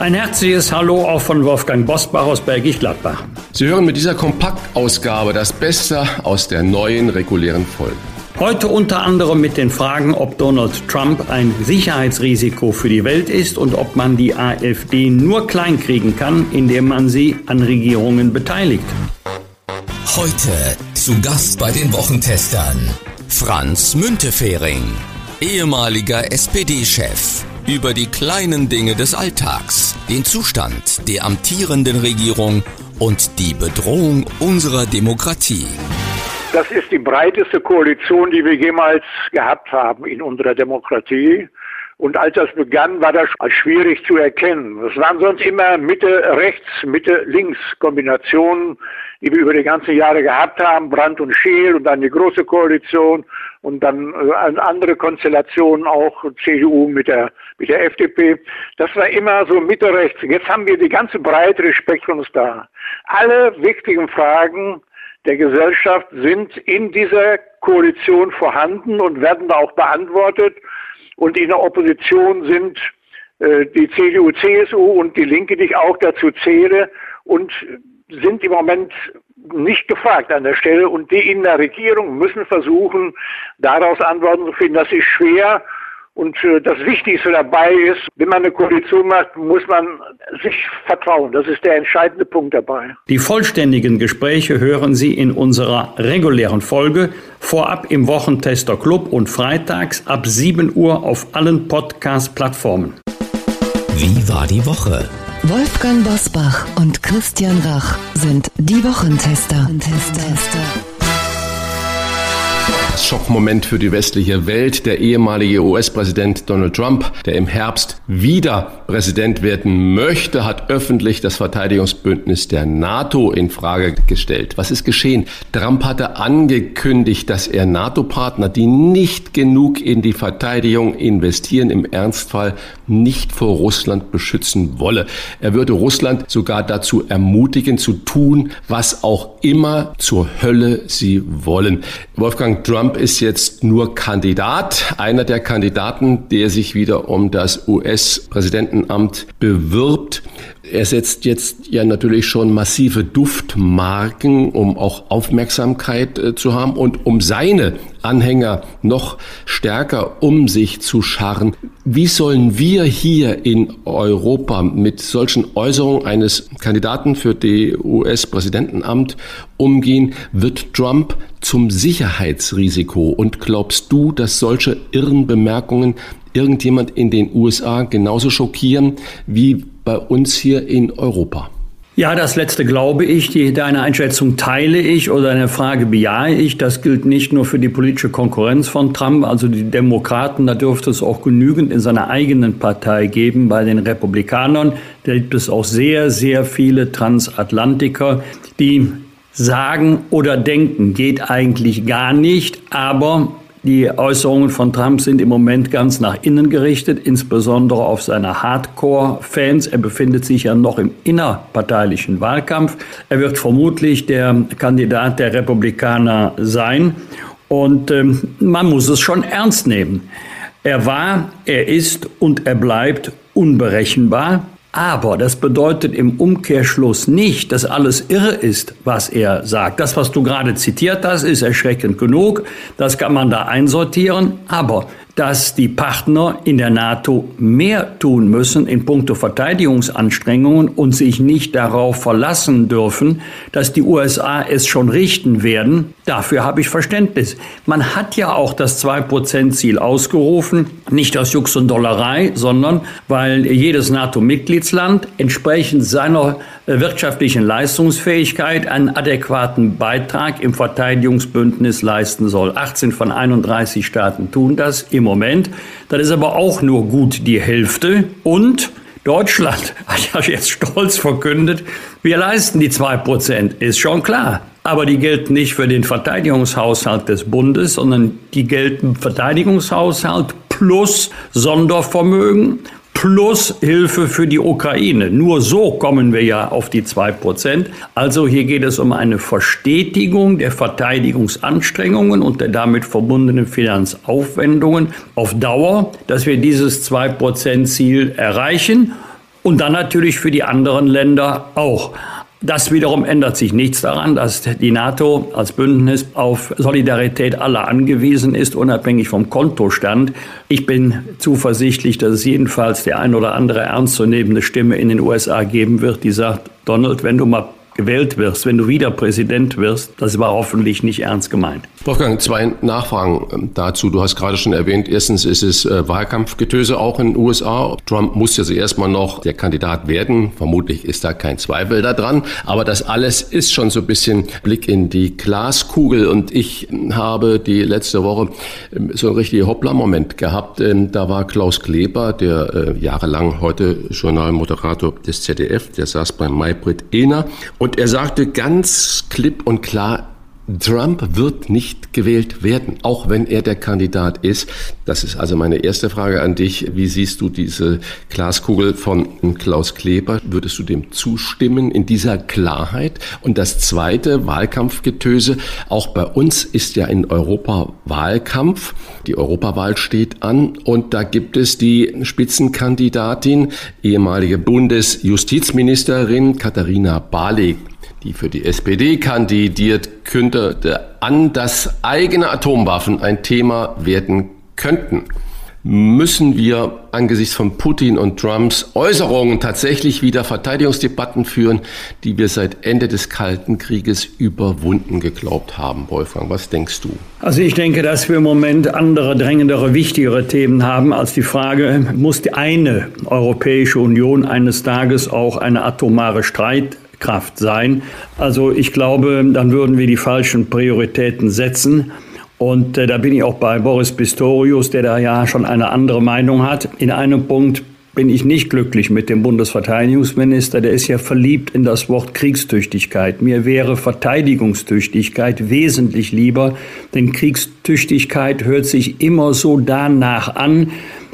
Ein herzliches Hallo auch von Wolfgang Bosbach aus Bergisch Gladbach. Sie hören mit dieser Kompaktausgabe das Beste aus der neuen regulären Folge. Heute unter anderem mit den Fragen, ob Donald Trump ein Sicherheitsrisiko für die Welt ist und ob man die AfD nur kleinkriegen kann, indem man sie an Regierungen beteiligt. Heute zu Gast bei den Wochentestern Franz Müntefering, ehemaliger SPD-Chef, über die kleinen Dinge des Alltags, den Zustand der amtierenden Regierung und die Bedrohung unserer Demokratie. Das ist die breiteste Koalition, die wir jemals gehabt haben in unserer Demokratie. Und als das begann, war das schwierig zu erkennen. Es waren sonst immer Mitte-Rechts, Mitte-Links-Kombinationen, die wir über die ganzen Jahre gehabt haben. Brandt und Scheel und dann die Große Koalition und dann äh, andere Konstellationen auch CDU mit der, mit der FDP. Das war immer so Mitte-Rechts. Jetzt haben wir die ganze Breite des Spektrums da. Alle wichtigen Fragen der Gesellschaft sind in dieser Koalition vorhanden und werden da auch beantwortet. Und in der Opposition sind äh, die CDU, CSU und die Linke, die ich auch dazu zähle, und sind im Moment nicht gefragt an der Stelle. Und die in der Regierung müssen versuchen, daraus Antworten zu finden. Das ist schwer. Und das Wichtigste dabei ist, wenn man eine Koalition macht, muss man sich vertrauen. Das ist der entscheidende Punkt dabei. Die vollständigen Gespräche hören Sie in unserer regulären Folge vorab im Wochentester Club und freitags ab 7 Uhr auf allen Podcast-Plattformen. Wie war die Woche? Wolfgang Bosbach und Christian Rach sind die Wochentester. Wochentester. Schockmoment für die westliche Welt. Der ehemalige US-Präsident Donald Trump, der im Herbst wieder Präsident werden möchte, hat öffentlich das Verteidigungsbündnis der NATO in Frage gestellt. Was ist geschehen? Trump hatte angekündigt, dass er NATO-Partner, die nicht genug in die Verteidigung investieren, im Ernstfall nicht vor Russland beschützen wolle. Er würde Russland sogar dazu ermutigen, zu tun, was auch immer zur Hölle sie wollen. Wolfgang Trump ist jetzt nur Kandidat, einer der Kandidaten, der sich wieder um das US-Präsidentenamt bewirbt. Er setzt jetzt ja natürlich schon massive Duftmarken, um auch Aufmerksamkeit äh, zu haben und um seine Anhänger noch stärker um sich zu scharren. Wie sollen wir hier in Europa mit solchen Äußerungen eines Kandidaten für die US-Präsidentenamt umgehen? Wird Trump zum Sicherheitsrisiko? Und glaubst du, dass solche irren Bemerkungen irgendjemand in den USA genauso schockieren wie bei uns hier in Europa? Ja, das letzte glaube ich. Die, deine Einschätzung teile ich oder eine Frage bejahe ich. Das gilt nicht nur für die politische Konkurrenz von Trump, also die Demokraten. Da dürfte es auch genügend in seiner eigenen Partei geben. Bei den Republikanern da gibt es auch sehr, sehr viele Transatlantiker, die sagen oder denken, geht eigentlich gar nicht, aber die Äußerungen von Trump sind im Moment ganz nach innen gerichtet, insbesondere auf seine Hardcore-Fans. Er befindet sich ja noch im innerparteilichen Wahlkampf. Er wird vermutlich der Kandidat der Republikaner sein. Und ähm, man muss es schon ernst nehmen. Er war, er ist und er bleibt unberechenbar. Aber das bedeutet im Umkehrschluss nicht, dass alles irre ist, was er sagt. Das, was du gerade zitiert hast, ist erschreckend genug. Das kann man da einsortieren. Aber dass die Partner in der NATO mehr tun müssen in puncto Verteidigungsanstrengungen und sich nicht darauf verlassen dürfen, dass die USA es schon richten werden. Dafür habe ich Verständnis. Man hat ja auch das 2%-Ziel ausgerufen, nicht aus Jux und Dollerei, sondern weil jedes NATO-Mitgliedsland entsprechend seiner wirtschaftlichen Leistungsfähigkeit einen adäquaten Beitrag im Verteidigungsbündnis leisten soll. 18 von 31 Staaten tun das im Moment. Das ist aber auch nur gut die Hälfte und Deutschland hat ja jetzt stolz verkündet, wir leisten die zwei Prozent, ist schon klar. Aber die gelten nicht für den Verteidigungshaushalt des Bundes, sondern die gelten Verteidigungshaushalt plus Sondervermögen plus Hilfe für die Ukraine. Nur so kommen wir ja auf die zwei Prozent. Also hier geht es um eine Verstetigung der Verteidigungsanstrengungen und der damit verbundenen Finanzaufwendungen auf Dauer, dass wir dieses zwei Prozent Ziel erreichen und dann natürlich für die anderen Länder auch. Das wiederum ändert sich nichts daran, dass die NATO als Bündnis auf Solidarität aller angewiesen ist, unabhängig vom Kontostand. Ich bin zuversichtlich, dass es jedenfalls der ein oder andere ernstzunehmende Stimme in den USA geben wird, die sagt, Donald, wenn du mal gewählt wirst, wenn du wieder Präsident wirst, das war hoffentlich nicht ernst gemeint. Wolfgang, zwei Nachfragen ähm, dazu. Du hast gerade schon erwähnt, erstens ist es äh, Wahlkampfgetöse auch in den USA. Trump muss ja zuerst mal noch der Kandidat werden. Vermutlich ist da kein Zweifel daran. Aber das alles ist schon so ein bisschen Blick in die Glaskugel. Und ich habe die letzte Woche ähm, so einen richtigen Hoppla-Moment gehabt. Ähm, da war Klaus Kleber, der äh, jahrelang heute Journalmoderator des ZDF, der saß bei Maybrit Ehner. Und er sagte ganz klipp und klar, Trump wird nicht gewählt werden, auch wenn er der Kandidat ist. Das ist also meine erste Frage an dich. Wie siehst du diese Glaskugel von Klaus Kleber? Würdest du dem zustimmen in dieser Klarheit? Und das zweite, Wahlkampfgetöse. Auch bei uns ist ja in Europa Wahlkampf. Die Europawahl steht an und da gibt es die Spitzenkandidatin, ehemalige Bundesjustizministerin Katharina Barley die für die SPD kandidiert, könnte an, dass eigene Atomwaffen ein Thema werden könnten. Müssen wir angesichts von Putin und Trumps Äußerungen tatsächlich wieder Verteidigungsdebatten führen, die wir seit Ende des Kalten Krieges überwunden geglaubt haben? Wolfgang, was denkst du? Also ich denke, dass wir im Moment andere, drängendere, wichtigere Themen haben als die Frage, muss die eine Europäische Union eines Tages auch eine atomare Streit Kraft sein. Also ich glaube, dann würden wir die falschen Prioritäten setzen. Und äh, da bin ich auch bei Boris Pistorius, der da ja schon eine andere Meinung hat. In einem Punkt bin ich nicht glücklich mit dem Bundesverteidigungsminister. Der ist ja verliebt in das Wort Kriegstüchtigkeit. Mir wäre Verteidigungstüchtigkeit wesentlich lieber, denn Kriegstüchtigkeit hört sich immer so danach an,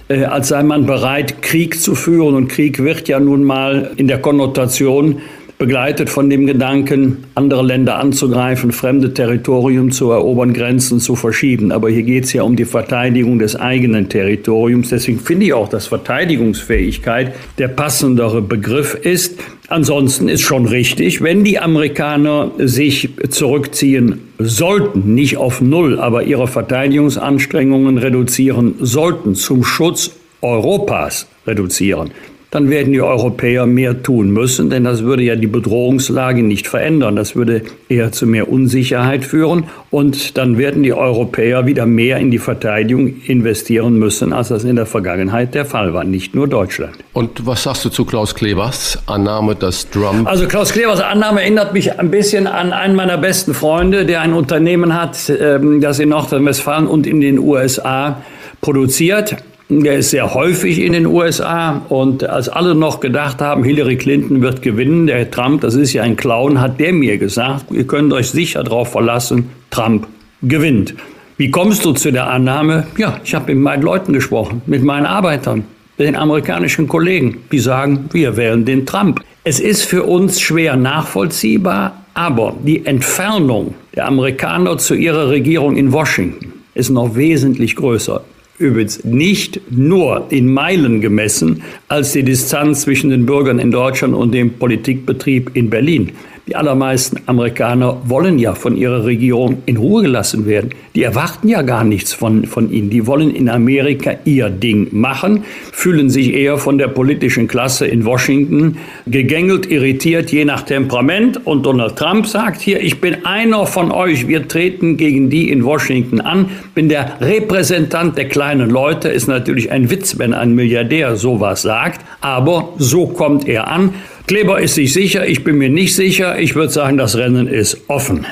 äh, als sei man bereit, Krieg zu führen. Und Krieg wird ja nun mal in der Konnotation begleitet von dem Gedanken, andere Länder anzugreifen, fremde Territorium zu erobern, Grenzen zu verschieben. Aber hier geht es ja um die Verteidigung des eigenen Territoriums. Deswegen finde ich auch, dass Verteidigungsfähigkeit der passendere Begriff ist. Ansonsten ist schon richtig, wenn die Amerikaner sich zurückziehen sollten, nicht auf Null, aber ihre Verteidigungsanstrengungen reduzieren sollten, zum Schutz Europas reduzieren, dann werden die Europäer mehr tun müssen, denn das würde ja die Bedrohungslage nicht verändern. Das würde eher zu mehr Unsicherheit führen und dann werden die Europäer wieder mehr in die Verteidigung investieren müssen, als das in der Vergangenheit der Fall war, nicht nur Deutschland. Und was sagst du zu Klaus Klevers Annahme, dass Trump... Also Klaus Klevers Annahme erinnert mich ein bisschen an einen meiner besten Freunde, der ein Unternehmen hat, ähm, das in Nordrhein-Westfalen und in den USA produziert. Der ist sehr häufig in den USA und als alle noch gedacht haben, Hillary Clinton wird gewinnen, der Trump, das ist ja ein Clown, hat der mir gesagt, ihr könnt euch sicher darauf verlassen, Trump gewinnt. Wie kommst du zu der Annahme? Ja, ich habe mit meinen Leuten gesprochen, mit meinen Arbeitern, mit den amerikanischen Kollegen, die sagen, wir wählen den Trump. Es ist für uns schwer nachvollziehbar, aber die Entfernung der Amerikaner zu ihrer Regierung in Washington ist noch wesentlich größer. Übrigens nicht nur in Meilen gemessen als die Distanz zwischen den Bürgern in Deutschland und dem Politikbetrieb in Berlin. Die allermeisten Amerikaner wollen ja von ihrer Regierung in Ruhe gelassen werden. Die erwarten ja gar nichts von, von ihnen. Die wollen in Amerika ihr Ding machen, fühlen sich eher von der politischen Klasse in Washington gegängelt, irritiert, je nach Temperament. Und Donald Trump sagt hier, ich bin einer von euch, wir treten gegen die in Washington an, bin der Repräsentant der kleinen Leute. Ist natürlich ein Witz, wenn ein Milliardär sowas sagt, aber so kommt er an. Kleber ist sich sicher, ich bin mir nicht sicher. Ich würde sagen, das Rennen ist offen.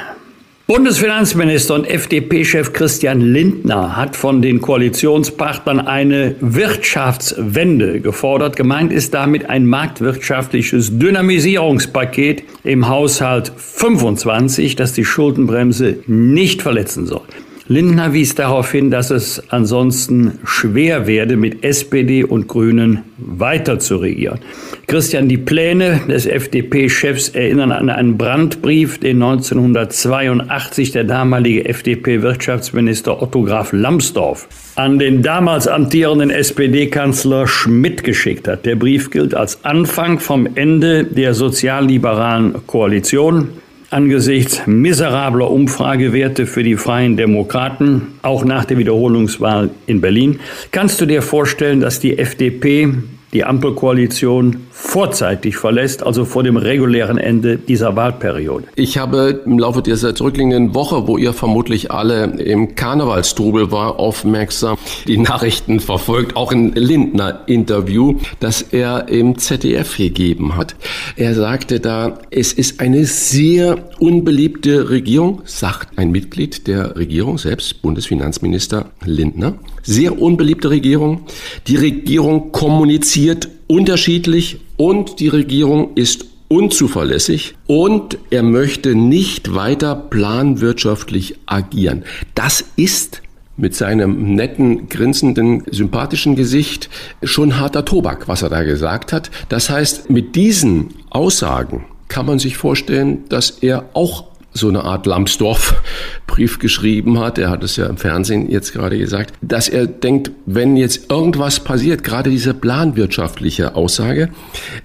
Bundesfinanzminister und FDP-Chef Christian Lindner hat von den Koalitionspartnern eine Wirtschaftswende gefordert. Gemeint ist damit ein marktwirtschaftliches Dynamisierungspaket im Haushalt 25, das die Schuldenbremse nicht verletzen soll. Lindner wies darauf hin, dass es ansonsten schwer werde, mit SPD und Grünen weiter zu regieren. Christian, die Pläne des FDP-Chefs erinnern an einen Brandbrief, den 1982 der damalige FDP-Wirtschaftsminister Otto Graf Lambsdorff an den damals amtierenden SPD-Kanzler Schmidt geschickt hat. Der Brief gilt als Anfang vom Ende der sozialliberalen Koalition angesichts miserabler Umfragewerte für die Freien Demokraten, auch nach der Wiederholungswahl in Berlin. Kannst du dir vorstellen, dass die FDP die Ampelkoalition vorzeitig verlässt, also vor dem regulären Ende dieser Wahlperiode. Ich habe im Laufe dieser zurückliegenden Woche, wo ihr vermutlich alle im Karnevalstrubel war, aufmerksam die Nachrichten verfolgt, auch ein Lindner-Interview, das er im ZDF gegeben hat. Er sagte da, es ist eine sehr unbeliebte Regierung, sagt ein Mitglied der Regierung selbst, Bundesfinanzminister Lindner. Sehr unbeliebte Regierung. Die Regierung kommuniziert unterschiedlich und die Regierung ist unzuverlässig und er möchte nicht weiter planwirtschaftlich agieren. Das ist mit seinem netten, grinsenden, sympathischen Gesicht schon harter Tobak, was er da gesagt hat. Das heißt, mit diesen Aussagen kann man sich vorstellen, dass er auch so eine Art Lambsdorff-Brief geschrieben hat, er hat es ja im Fernsehen jetzt gerade gesagt, dass er denkt, wenn jetzt irgendwas passiert, gerade diese planwirtschaftliche Aussage,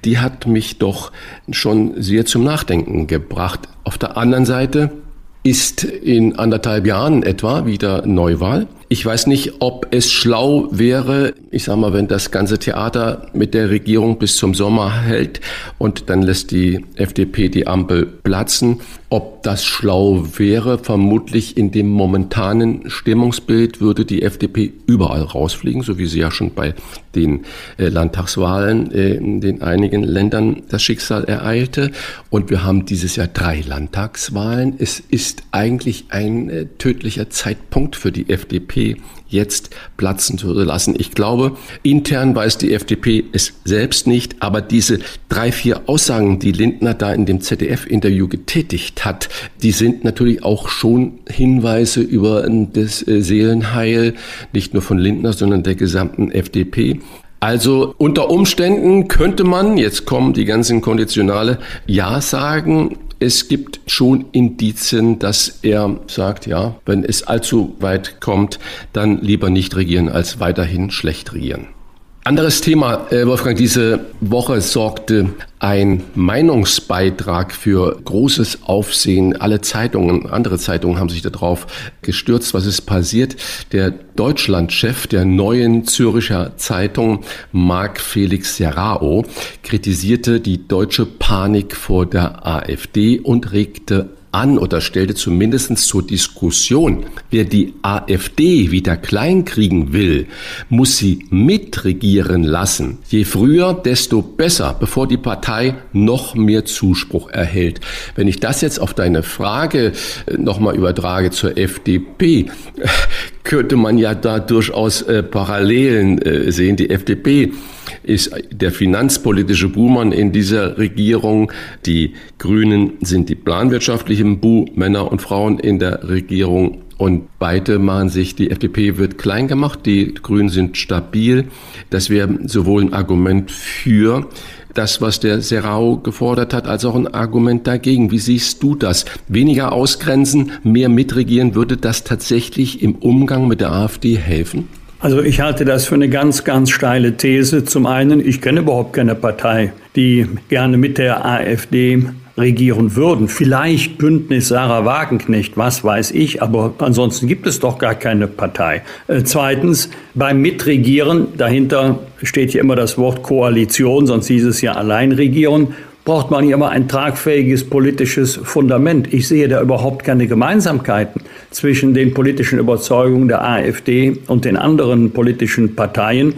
die hat mich doch schon sehr zum Nachdenken gebracht. Auf der anderen Seite ist in anderthalb Jahren etwa wieder Neuwahl. Ich weiß nicht, ob es schlau wäre, ich sag mal, wenn das ganze Theater mit der Regierung bis zum Sommer hält und dann lässt die FDP die Ampel platzen, ob das schlau wäre. Vermutlich in dem momentanen Stimmungsbild würde die FDP überall rausfliegen, so wie sie ja schon bei den äh, Landtagswahlen äh, in den einigen Ländern das Schicksal ereilte. Und wir haben dieses Jahr drei Landtagswahlen. Es ist eigentlich ein äh, tödlicher Zeitpunkt für die FDP jetzt platzen zu lassen. Ich glaube, intern weiß die FDP es selbst nicht, aber diese drei, vier Aussagen, die Lindner da in dem ZDF-Interview getätigt hat, die sind natürlich auch schon Hinweise über das äh, Seelenheil, nicht nur von Lindner, sondern der gesamten FDP. Also unter Umständen könnte man, jetzt kommen die ganzen Konditionale, ja sagen, es gibt schon Indizien, dass er sagt, ja, wenn es allzu weit kommt, dann lieber nicht regieren als weiterhin schlecht regieren. Anderes Thema, äh, Wolfgang, diese Woche sorgte ein Meinungsbeitrag für großes Aufsehen. Alle Zeitungen, andere Zeitungen haben sich darauf gestürzt, was ist passiert. Der Deutschlandchef der neuen Züricher Zeitung, Marc Felix Serrao, kritisierte die deutsche Panik vor der AfD und regte an oder stellte zumindest zur Diskussion, wer die AfD wieder kleinkriegen will, muss sie mitregieren lassen. Je früher, desto besser, bevor die Partei noch mehr Zuspruch erhält. Wenn ich das jetzt auf deine Frage äh, nochmal übertrage zur FDP, könnte man ja da durchaus äh, Parallelen äh, sehen. Die FDP ist der finanzpolitische Buhmann in dieser Regierung. Die Grünen sind die planwirtschaftlichen Buhmänner und Frauen in der Regierung. Und beide machen sich, die FDP wird klein gemacht, die Grünen sind stabil. Das wäre sowohl ein Argument für das, was der Serrao gefordert hat, als auch ein Argument dagegen. Wie siehst du das? Weniger ausgrenzen, mehr mitregieren, würde das tatsächlich im Umgang mit der AfD helfen? Also ich halte das für eine ganz, ganz steile These. Zum einen, ich kenne überhaupt keine Partei, die gerne mit der AfD regieren würden. Vielleicht Bündnis Sarah Wagenknecht, was weiß ich, aber ansonsten gibt es doch gar keine Partei. Äh, zweitens, beim Mitregieren, dahinter steht ja immer das Wort Koalition, sonst hieß es ja Alleinregieren braucht man hier immer ein tragfähiges politisches Fundament. Ich sehe da überhaupt keine Gemeinsamkeiten zwischen den politischen Überzeugungen der AfD und den anderen politischen Parteien,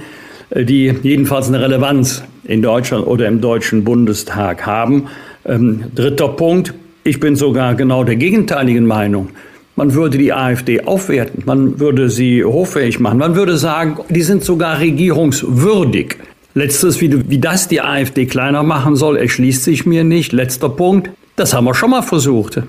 äh, die jedenfalls eine Relevanz in Deutschland oder im Deutschen Bundestag haben. Ähm, dritter Punkt. Ich bin sogar genau der gegenteiligen Meinung. Man würde die AfD aufwerten, man würde sie hoffähig machen, man würde sagen, die sind sogar regierungswürdig. Letztes, wie, wie das die AfD kleiner machen soll, erschließt sich mir nicht. Letzter Punkt, das haben wir schon mal versucht.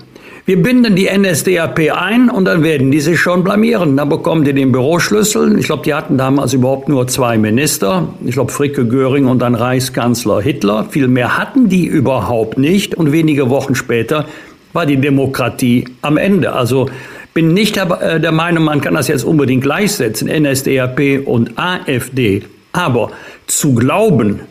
Wir binden die NSDAP ein und dann werden die sich schon blamieren. Dann bekommen die den Büroschlüssel. Ich glaube, die hatten damals überhaupt nur zwei Minister. Ich glaube, Fricke Göring und dann Reichskanzler Hitler. Viel mehr hatten die überhaupt nicht. Und wenige Wochen später war die Demokratie am Ende. Also bin nicht der, äh, Meinung, man kann das jetzt unbedingt gleichsetzen, NSDAP und AfD. Aber zu glauben,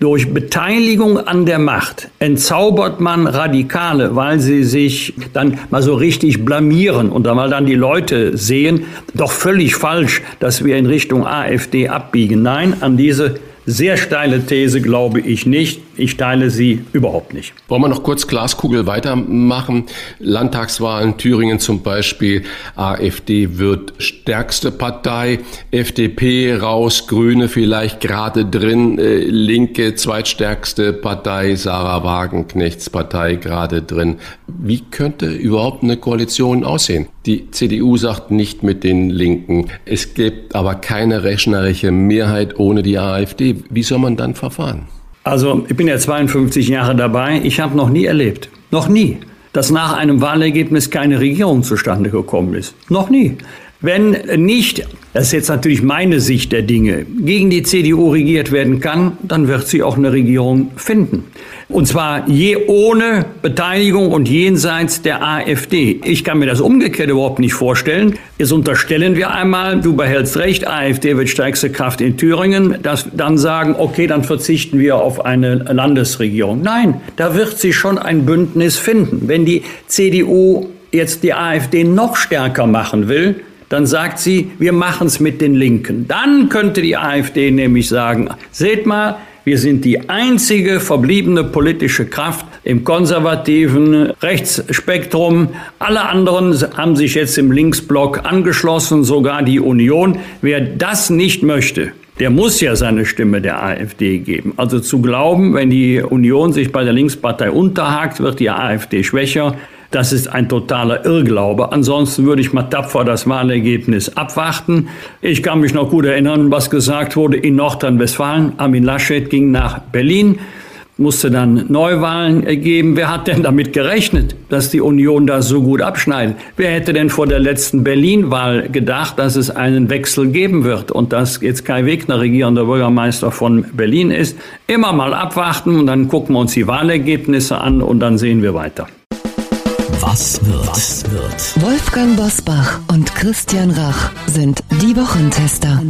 durch Beteiligung an der Macht entzaubert man Radikale, weil sie sich dann mal so richtig blamieren und mal dann die Leute sehen, doch völlig falsch, dass wir in Richtung AfD abbiegen. Nein, an diese sehr steile These glaube ich nicht. Ich teile sie überhaupt nicht. Wollen wir noch kurz Glaskugel weitermachen? Landtagswahlen Thüringen zum Beispiel. AfD wird stärkste Partei. FDP raus, Grüne vielleicht gerade drin. Äh, Linke zweitstärkste Partei. Sarah Wagenknechts Partei gerade drin. Wie könnte überhaupt eine Koalition aussehen? Die CDU sagt nicht mit den Linken. Es gibt aber keine rechnerische Mehrheit ohne die AfD. Wie soll man dann verfahren? Also ich bin ja 52 Jahre dabei. Ich habe noch nie erlebt, noch nie, dass nach einem Wahlergebnis keine Regierung zustande gekommen ist. Noch nie. Wenn nicht, das ist jetzt natürlich meine Sicht der Dinge, gegen die CDU regiert werden kann, dann wird sie auch eine Regierung finden. Und zwar je ohne Beteiligung und jenseits der AfD. Ich kann mir das umgekehrt überhaupt nicht vorstellen. Jetzt unterstellen wir einmal, du behältst recht, AfD wird stärkste Kraft in Thüringen, dass dann sagen, okay, dann verzichten wir auf eine Landesregierung. Nein, da wird sie schon ein Bündnis finden. Wenn die CDU jetzt die AfD noch stärker machen will, dann sagt sie, wir machen es mit den Linken. Dann könnte die AfD nämlich sagen, seht mal, wir sind die einzige verbliebene politische Kraft im konservativen Rechtsspektrum. Alle anderen haben sich jetzt im Linksblock angeschlossen, sogar die Union. Wer das nicht möchte, der muss ja seine Stimme der AfD geben. Also zu glauben, wenn die Union sich bei der Linkspartei unterhakt, wird die AfD schwächer. Das ist ein totaler Irrglaube. Ansonsten würde ich mal tapfer das Wahlergebnis abwarten. Ich kann mich noch gut erinnern, was gesagt wurde in Nordrhein-Westfalen. Armin Laschet ging nach Berlin musste dann Neuwahlen geben. Wer hat denn damit gerechnet, dass die Union da so gut abschneidet? Wer hätte denn vor der letzten Berlin-Wahl gedacht, dass es einen Wechsel geben wird und dass jetzt Kai Wegner regierender Bürgermeister von Berlin ist? Immer mal abwarten und dann gucken wir uns die Wahlergebnisse an und dann sehen wir weiter. Was wird? Was wird? Wolfgang Bosbach und Christian Rach sind die Wochentester.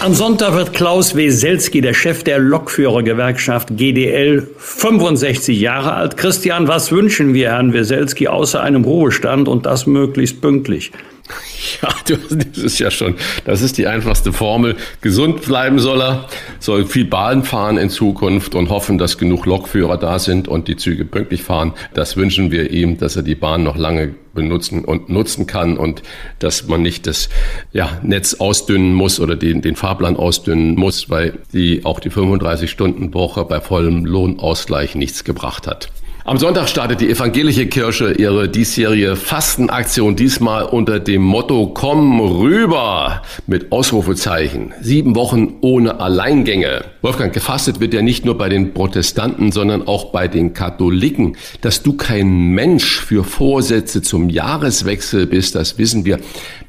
Am Sonntag wird Klaus Weselski, der Chef der Lokführergewerkschaft GDL, 65 Jahre alt. Christian, was wünschen wir Herrn Weselski außer einem Ruhestand und das möglichst pünktlich? Ja, das ist ja schon, das ist die einfachste Formel. Gesund bleiben soll er, soll viel Bahn fahren in Zukunft und hoffen, dass genug Lokführer da sind und die Züge pünktlich fahren. Das wünschen wir ihm, dass er die Bahn noch lange benutzen und nutzen kann und dass man nicht das ja, Netz ausdünnen muss oder den, den Fahrplan ausdünnen muss, weil die auch die 35-Stunden-Woche bei vollem Lohnausgleich nichts gebracht hat. Am Sonntag startet die evangelische Kirche ihre diesjährige Fastenaktion, diesmal unter dem Motto Komm rüber mit Ausrufezeichen. Sieben Wochen ohne Alleingänge. Wolfgang, gefastet wird ja nicht nur bei den Protestanten, sondern auch bei den Katholiken. Dass du kein Mensch für Vorsätze zum Jahreswechsel bist, das wissen wir.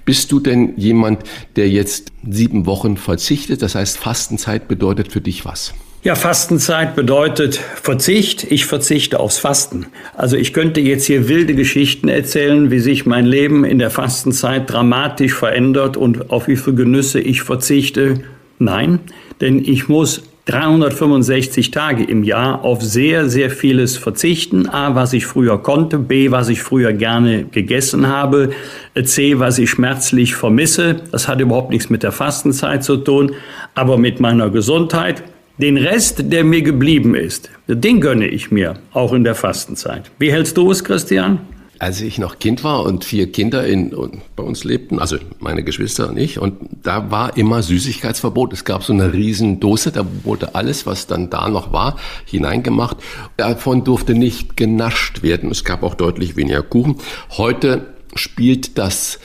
Bist du denn jemand, der jetzt sieben Wochen verzichtet? Das heißt, Fastenzeit bedeutet für dich was? Ja, Fastenzeit bedeutet Verzicht. Ich verzichte aufs Fasten. Also ich könnte jetzt hier wilde Geschichten erzählen, wie sich mein Leben in der Fastenzeit dramatisch verändert und auf wie viele Genüsse ich verzichte. Nein, denn ich muss 365 Tage im Jahr auf sehr, sehr vieles verzichten. A, was ich früher konnte, B, was ich früher gerne gegessen habe, C, was ich schmerzlich vermisse. Das hat überhaupt nichts mit der Fastenzeit zu tun, aber mit meiner Gesundheit. Den Rest, der mir geblieben ist, den gönne ich mir, auch in der Fastenzeit. Wie hältst du es, Christian? als ich noch Kind war und vier Kinder in, bei uns lebten, also meine Geschwister und ich, und da war immer Süßigkeitsverbot. Es gab so eine riesen Dose, da wurde alles, was dann da noch war, hineingemacht. Davon durfte nicht genascht werden. Es gab auch deutlich weniger Kuchen. Heute spielt das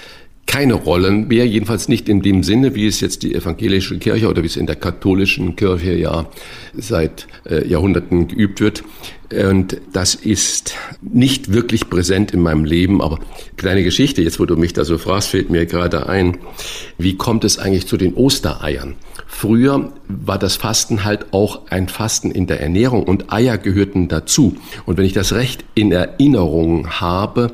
keine Rollen mehr, jedenfalls nicht in dem Sinne, wie es jetzt die evangelische Kirche oder wie es in der katholischen Kirche ja seit äh, Jahrhunderten geübt wird. Und das ist nicht wirklich präsent in meinem Leben, aber kleine Geschichte, jetzt wo du mich da so fragst, fällt mir gerade ein, wie kommt es eigentlich zu den Ostereiern? Früher war das Fasten halt auch ein Fasten in der Ernährung und Eier gehörten dazu. Und wenn ich das recht in Erinnerung habe,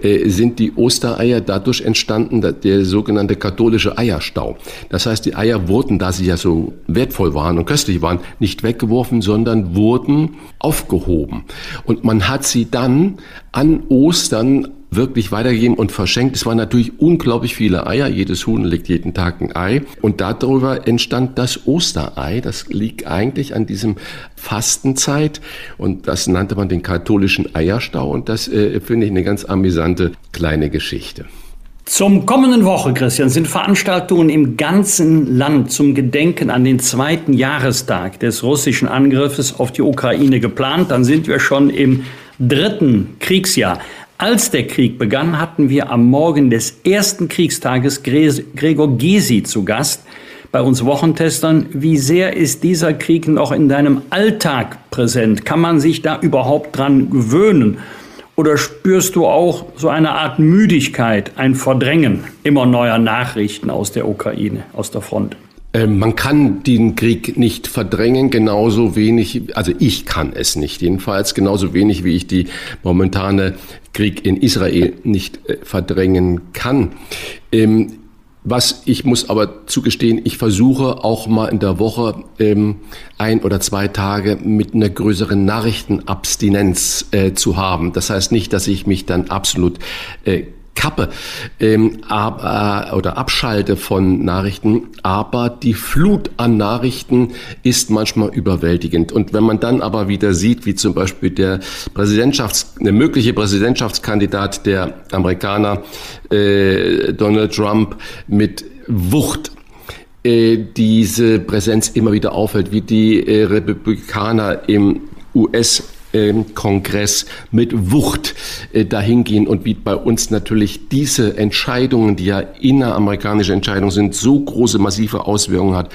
äh, sind die Ostereier dadurch entstanden, der sogenannte katholische Eierstau. Das heißt, die Eier wurden, da sie ja so wertvoll waren und köstlich waren, nicht weggeworfen, sondern wurden aufgehoben. Und man hat sie dann an Ostern wirklich weitergegeben und verschenkt. Es waren natürlich unglaublich viele Eier. Jedes Huhn legt jeden Tag ein Ei. Und darüber entstand das Osterei. Das liegt eigentlich an diesem Fastenzeit. Und das nannte man den katholischen Eierstau. Und das äh, finde ich eine ganz amüsante kleine Geschichte. Zum kommenden Woche, Christian, sind Veranstaltungen im ganzen Land zum Gedenken an den zweiten Jahrestag des russischen Angriffes auf die Ukraine geplant. Dann sind wir schon im dritten Kriegsjahr. Als der Krieg begann, hatten wir am Morgen des ersten Kriegstages Gregor Gysi zu Gast bei uns Wochentestern. Wie sehr ist dieser Krieg noch in deinem Alltag präsent? Kann man sich da überhaupt dran gewöhnen? Oder spürst du auch so eine Art Müdigkeit, ein Verdrängen immer neuer Nachrichten aus der Ukraine, aus der Front? Ähm, man kann den Krieg nicht verdrängen, genauso wenig, also ich kann es nicht jedenfalls, genauso wenig wie ich die momentane Krieg in Israel nicht äh, verdrängen kann. Ähm, was ich muss aber zugestehen, ich versuche auch mal in der Woche ähm, ein oder zwei Tage mit einer größeren Nachrichtenabstinenz äh, zu haben. Das heißt nicht, dass ich mich dann absolut äh, kappe ähm, ab, äh, oder abschalte von Nachrichten, aber die Flut an Nachrichten ist manchmal überwältigend. Und wenn man dann aber wieder sieht, wie zum Beispiel der Präsidentschafts-, der mögliche Präsidentschaftskandidat der Amerikaner, äh, Donald Trump, mit Wucht äh, diese Präsenz immer wieder auffällt, wie die äh, Republikaner im US Kongress mit Wucht äh, dahingehen und wie bei uns natürlich diese Entscheidungen, die ja inneramerikanische Entscheidungen sind, so große, massive Auswirkungen hat.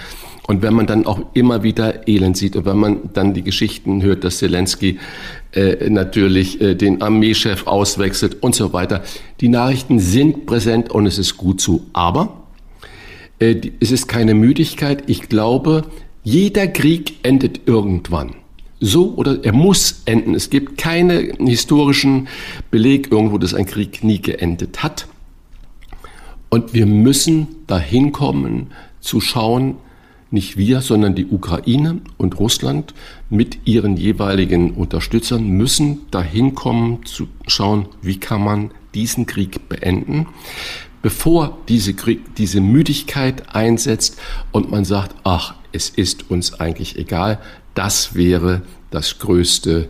Und wenn man dann auch immer wieder Elend sieht und wenn man dann die Geschichten hört, dass Zelensky äh, natürlich äh, den Armeechef auswechselt und so weiter, die Nachrichten sind präsent und es ist gut so. Aber äh, es ist keine Müdigkeit. Ich glaube, jeder Krieg endet irgendwann so oder er muss enden. Es gibt keinen historischen Beleg irgendwo, dass ein Krieg nie geendet hat. Und wir müssen dahin kommen zu schauen, nicht wir, sondern die Ukraine und Russland mit ihren jeweiligen Unterstützern müssen dahin kommen zu schauen, wie kann man diesen Krieg beenden, bevor diese, Krieg, diese Müdigkeit einsetzt und man sagt, ach, es ist uns eigentlich egal, das wäre das größte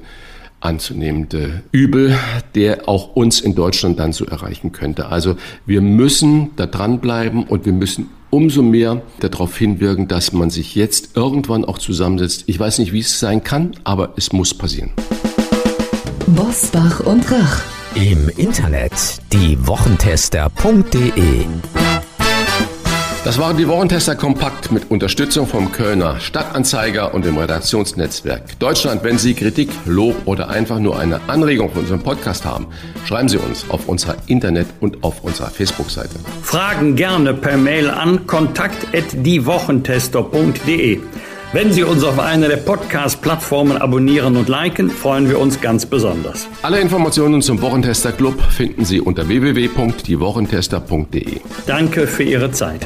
anzunehmende Übel, der auch uns in Deutschland dann so erreichen könnte. Also wir müssen da dranbleiben und wir müssen umso mehr darauf hinwirken, dass man sich jetzt irgendwann auch zusammensetzt. Ich weiß nicht, wie es sein kann, aber es muss passieren. Bosbach und Rach. Im Internet diewochentester.de das waren die Wochentester kompakt mit Unterstützung vom Kölner Stadtanzeiger und dem Redaktionsnetzwerk Deutschland. Wenn Sie Kritik, Lob oder einfach nur eine Anregung für unseren Podcast haben, schreiben Sie uns auf unserer Internet- und auf unserer Facebook-Seite. Fragen gerne per Mail an kontakt@diewochentester.de. Wenn Sie uns auf einer der Podcast-Plattformen abonnieren und liken, freuen wir uns ganz besonders. Alle Informationen zum Wochentester Club finden Sie unter www.diewochentester.de. Danke für Ihre Zeit.